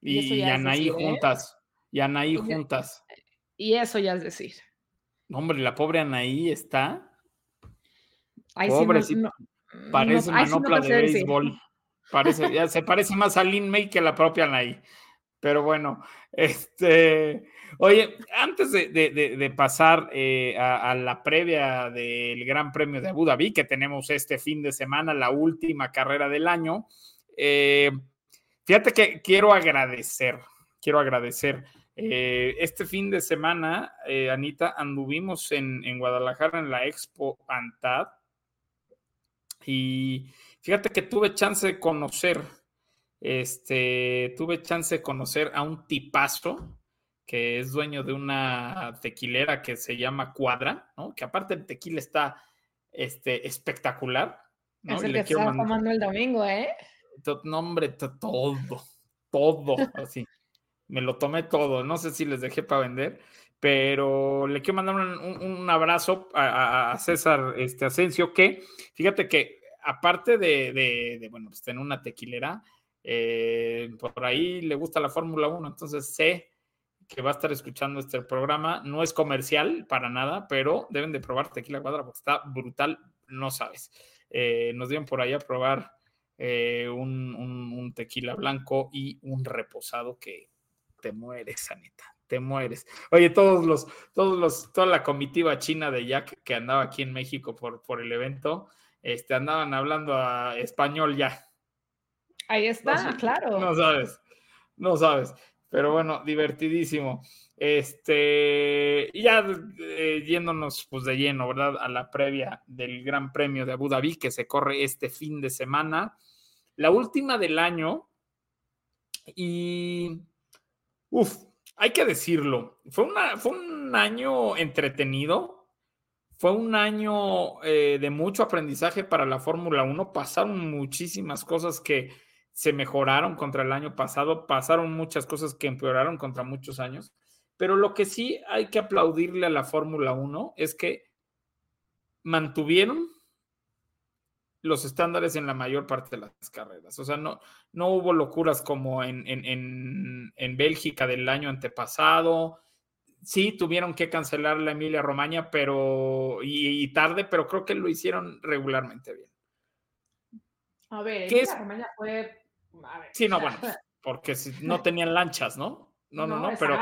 Y Anaí ¿eh? juntas. Y Anaí Y- juntas. Y eso ya es decir. Hombre, la pobre Anaí está. Ahí sí no- Pobrecita, no- Parece no- sí manopla de béisbol. Parece, ya se parece más a Lin May que a la propia Anaí. Pero bueno, este. Oye, antes de, pasar eh, a, la previa del Gran Premio de Abu Dhabi, que tenemos este fin de semana, la última carrera del año, eh, fíjate que quiero agradecer, quiero agradecer. eh, este fin de semana, Anita, anduvimos en, en Guadalajara en la Expo Antad y fíjate que tuve chance de conocer, este, tuve chance de conocer a un tipazo que es dueño de una tequilera que se llama Cuadra, ¿no? Que aparte el tequila está este, espectacular. ¿no? Es Y el le que quiero estás mandar- tomando el domingo, ¿eh? no, hombre, to- todo, todo, así. Me lo tomé todo. No sé si les dejé para vender, pero le quiero mandar un, abrazo a, César este, Asensio, que fíjate que aparte de, de- de, bueno, pues tener una tequilera, eh, por ahí le gusta la Fórmula 1, entonces sé que va a estar escuchando este programa. No es comercial para nada, pero deben de probar tequila cuadra porque está brutal, no sabes. Eh, nos dieron por ahí a probar eh, un, tequila blanco y un reposado que te mueres, Sanita, te mueres. Oye, todos los, todos los, toda la comitiva china de Jack que andaba aquí en México por, por el evento, este, andaban hablando a español ya. Ahí está, No, claro. No sabes, no sabes. Pero bueno, divertidísimo. Este, ya eh, yéndonos pues de lleno, ¿verdad? A la previa del Gran Premio de Abu Dhabi que se corre este fin de semana. La última del año. Y, uff, hay que decirlo, fue, una, fue un año entretenido. Fue un año eh, de mucho aprendizaje para la Fórmula 1. Pasaron muchísimas cosas que se mejoraron contra el año pasado, pasaron muchas cosas que empeoraron contra muchos años, pero lo que sí hay que aplaudirle a la Fórmula 1 es que mantuvieron los estándares en la mayor parte de las carreras. O sea, no, no hubo locuras como en, en, en, en Bélgica del año antepasado. Sí, tuvieron que cancelar la Emilia Romagna, pero y, y tarde, pero creo que lo hicieron regularmente bien. A ver, ¿Qué ¿qué es? fue. A ver, Sí, no, bueno, pues, porque si no tenían lanchas, ¿no? No, no, no, pero,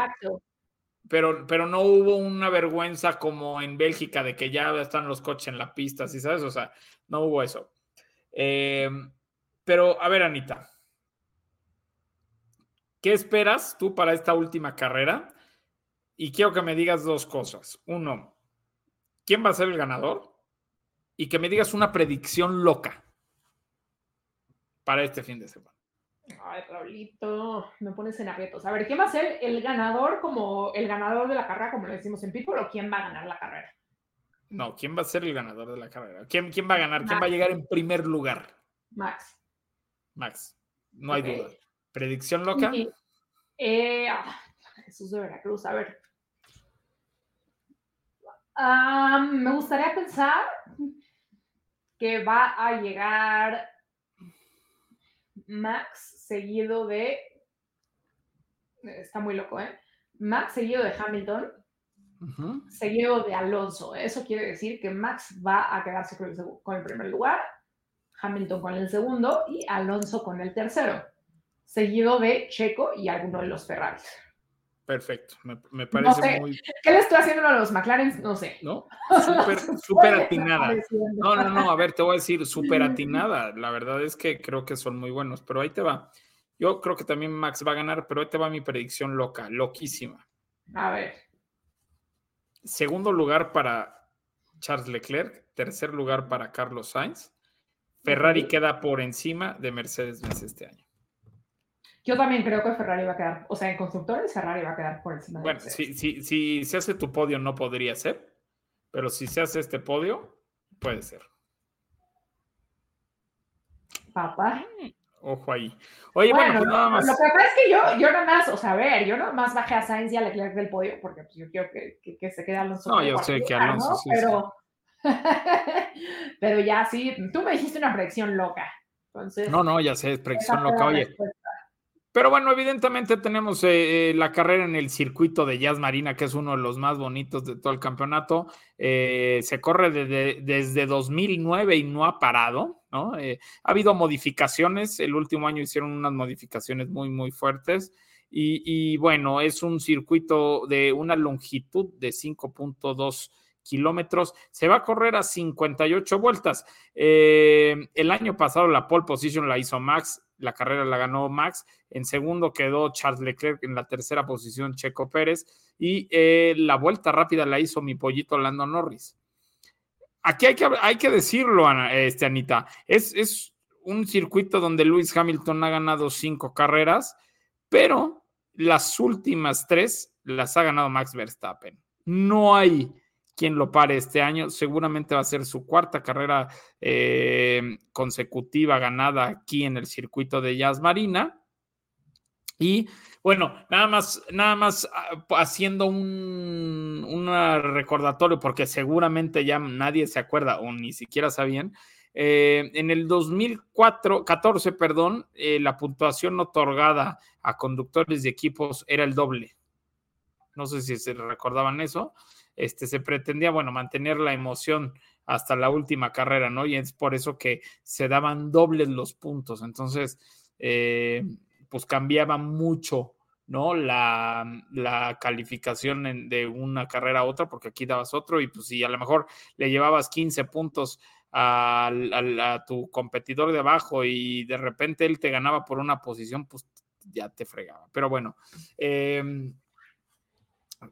pero, pero no hubo una vergüenza como en Bélgica de que ya están los coches en la pista, ¿sí sabes? O sea, no hubo eso. Eh, pero, a ver, Anita, ¿qué esperas tú para esta última carrera? Y quiero que me digas dos cosas. Uno, quién va a ser el ganador y que me digas una predicción loca para este fin de semana. Ay, Raulito, me pones en aprietos. A ver, ¿quién va a ser el ganador como el ganador de la carrera, como lo decimos en Pitbull, o quién va a ganar la carrera? No, ¿quién va a ser el ganador de la carrera? ¿Quién, quién va a ganar? ¿Quién va a llegar en primer lugar? Max. Max, no hay duda. ¿Predicción loca? Y, eh, ah, Jesús de Veracruz, a ver. Ah, me gustaría pensar que va a llegar Max seguido de. Está muy loco, ¿eh? Max seguido de Hamilton, seguido de Alonso. Eso quiere decir que Max va a quedarse con el, con el primer lugar, Hamilton con el segundo y Alonso con el tercero, seguido de Checo y alguno de los Ferraris. Perfecto, me, me parece sé. muy, ¿Qué le estoy haciendo a los McLaren? No sé. ¿no? Súper, atinada. No, no, no, a ver, te voy a decir súper atinada. La verdad es que creo que son muy buenos, pero ahí te va. Yo creo que también Max va a ganar, pero ahí te va mi predicción loca, loquísima. A ver. Segundo lugar para Charles Leclerc, tercer lugar para Carlos Sainz. Ferrari queda por encima de Mercedes-Benz este año. Yo también creo que Ferrari va a quedar, o sea, en constructores Ferrari va a quedar por encima de Bueno, si, si, si se hace tu podio no podría ser, pero si se hace este podio, puede ser. Papá. Ojo ahí. Oye, bueno, pues lo- nada más. Lo que pasa es que yo, yo nada más, o sea, a ver, yo nada más bajé a Sainz y a Leclerc del podio porque pues, yo quiero que, que, que se quede Alonso. No, yo sé que Alonso ¿no? sí, Pero, pero ya sí, tú me dijiste una predicción loca. Entonces, No, no, ya sé, es predicción loca. Oye, respuesta. Pero bueno, evidentemente tenemos eh, eh, la carrera en el circuito de Jazz Marina, que es uno de los más bonitos de todo el campeonato. Eh, se corre desde, desde 2009 y no ha parado, ¿no? Ha habido modificaciones, el último año hicieron unas modificaciones muy, muy fuertes. Y, y bueno, es un circuito de una longitud de 5.2 kilómetros. Se va a correr a 58 vueltas. El año pasado la pole position la hizo Max, la carrera la ganó Max. En segundo quedó Charles Leclerc, en la tercera posición Checo Pérez y eh, la vuelta rápida la hizo mi pollito Lando Norris. Aquí hay que, hay que decirlo, Ana, este, Anita, es, es un circuito donde Lewis Hamilton ha ganado cinco carreras, pero las últimas tres las ha ganado Max Verstappen. No hay quien lo pare este año. Seguramente va a ser su cuarta carrera eh, consecutiva ganada aquí en el circuito de Jazz Marina. Y bueno, nada más, nada más ah, haciendo un, un recordatorio, porque seguramente ya nadie se acuerda o ni siquiera sabían. Eh, en el 2004, 14, perdón, eh, la puntuación otorgada a conductores de equipos era el doble. No sé si se recordaban eso. Este, se pretendía, bueno, mantener la emoción hasta la última carrera, ¿no? Y es por eso que se daban dobles los puntos. Entonces, eh, pues cambiaba mucho, ¿no? La, la calificación de una carrera a otra, porque aquí dabas otro y pues si a lo mejor le llevabas 15 puntos a tu competidor de abajo y de repente él te ganaba por una posición, pues ya te fregaba. Pero bueno, eh,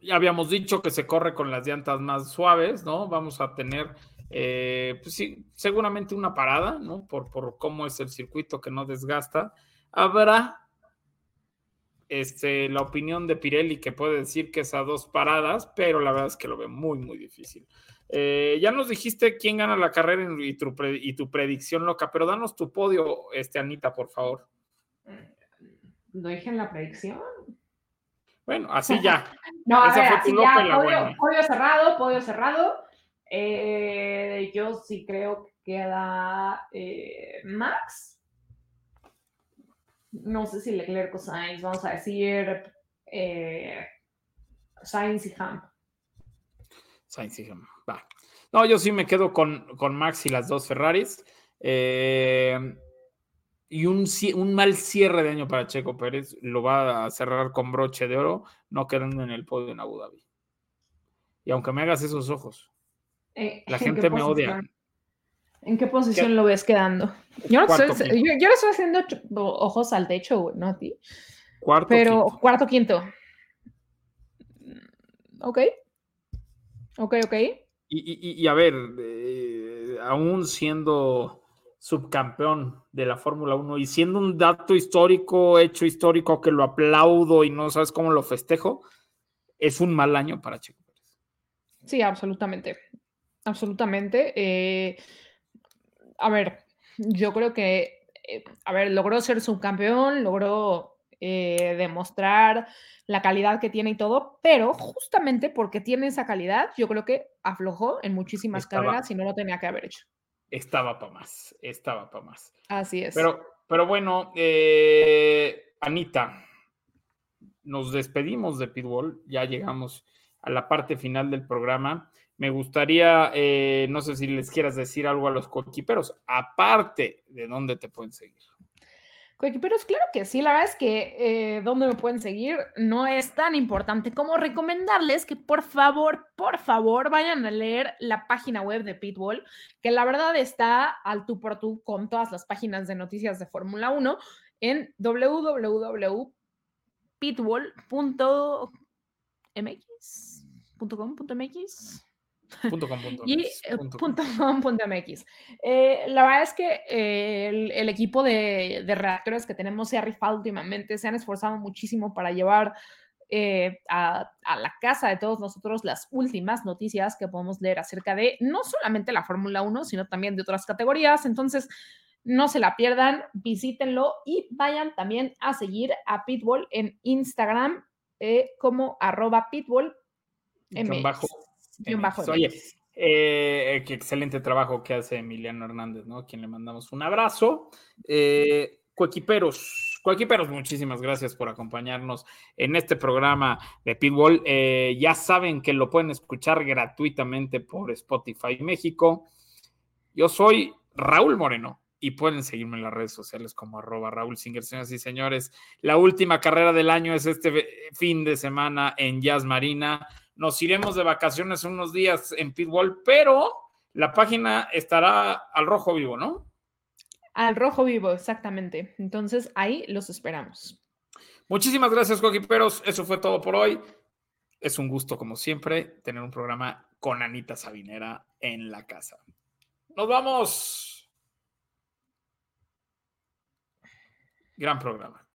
ya habíamos dicho que se corre con las llantas más suaves, ¿no? Vamos a tener, eh, pues sí, seguramente una parada, ¿no? Por, por cómo es el circuito que no desgasta. Habrá este, la opinión de Pirelli que puede decir que es a dos paradas, pero la verdad es que lo veo muy, muy difícil. Eh, ya nos dijiste quién gana la carrera y tu, y tu, predicción loca, pero danos tu podio, este, Anita, por favor. ¿Lo dije en la predicción? Bueno, así ya. no, a Esa ver, así ya, buena. podio cerrado, podio cerrado. Eh, yo sí creo que queda eh, Max. No sé si Leclerc o Sainz, vamos a decir eh, Sainz y Ham. Sainz y Ham, va. No, yo sí me quedo con, con Max y las dos Ferraris. Eh, y un, un, mal cierre de año para Checo Pérez lo va a cerrar con broche de oro, no quedando en el podio en Abu Dhabi. Y aunque me hagas esos ojos, eh, la gente me odia. ¿En qué posición ¿Qué? lo ves quedando? Yo, no estoy, yo, yo, le estoy haciendo ojos al techo, no a ti. Cuarto, Pero quinto. cuarto, quinto. Ok. Ok, ok. Y, a ver, eh, aún siendo subcampeón de la Fórmula 1 y siendo un dato histórico, hecho histórico que lo aplaudo y no sabes cómo lo festejo, es un mal año para Checo Pérez. Sí, absolutamente. Absolutamente. Eh, a ver, yo creo que, eh, a ver, logró ser subcampeón, logró demostrar la calidad que tiene y todo, pero justamente porque tiene esa calidad, yo creo que aflojó en muchísimas carreras y no lo tenía que haber hecho. Estaba para más, estaba para más. Así es. Pero, pero bueno, eh, Anita, nos despedimos de Pitbull, ya llegamos a la parte final del programa. Me gustaría, eh, no sé si les quieras decir algo a los coquiperos, aparte de dónde te pueden seguir. Coequiperos, claro que sí, la verdad es que eh, donde me pueden seguir no es tan importante como recomendarles que por favor, por favor, vayan a leer la página web de Pitbull, que la verdad está al tú por tú con todas las páginas de noticias de Fórmula 1 en www.pitbull.mx.com.mx y eh, .com.mx. Eh, la verdad es que eh, el, equipo de, de, redactores que tenemos se ha rifado últimamente, se han esforzado muchísimo para llevar a, a, la casa de todos nosotros las últimas noticias que podemos leer acerca de no solamente la Fórmula 1, sino también de otras categorías. Entonces, no se la pierdan, visítenlo y vayan también a seguir a Pitbull en Instagram como arroba pitbull. Oye, eh, qué excelente trabajo que hace Emiliano Hernández, ¿no? A quien le mandamos un abrazo. Eh, coequiperos, coequiperos, muchísimas gracias por acompañarnos en este programa de Pitbull. Eh, ya saben que lo pueden escuchar gratuitamente por Spotify México. Yo soy Raúl Moreno y pueden seguirme en las redes sociales como arroba Raúl Singer, señoras y señores. La última carrera del año es este fin de semana en Jazz Marina nos iremos de vacaciones unos días en Pitbull, pero la página estará al rojo vivo, ¿no? Al rojo vivo, exactamente. Entonces ahí los esperamos. Muchísimas gracias, Coquiperos. Eso fue todo por hoy. Es un gusto, como siempre, tener un programa con Anita Sabinera en la casa. Nos vamos. Gran programa.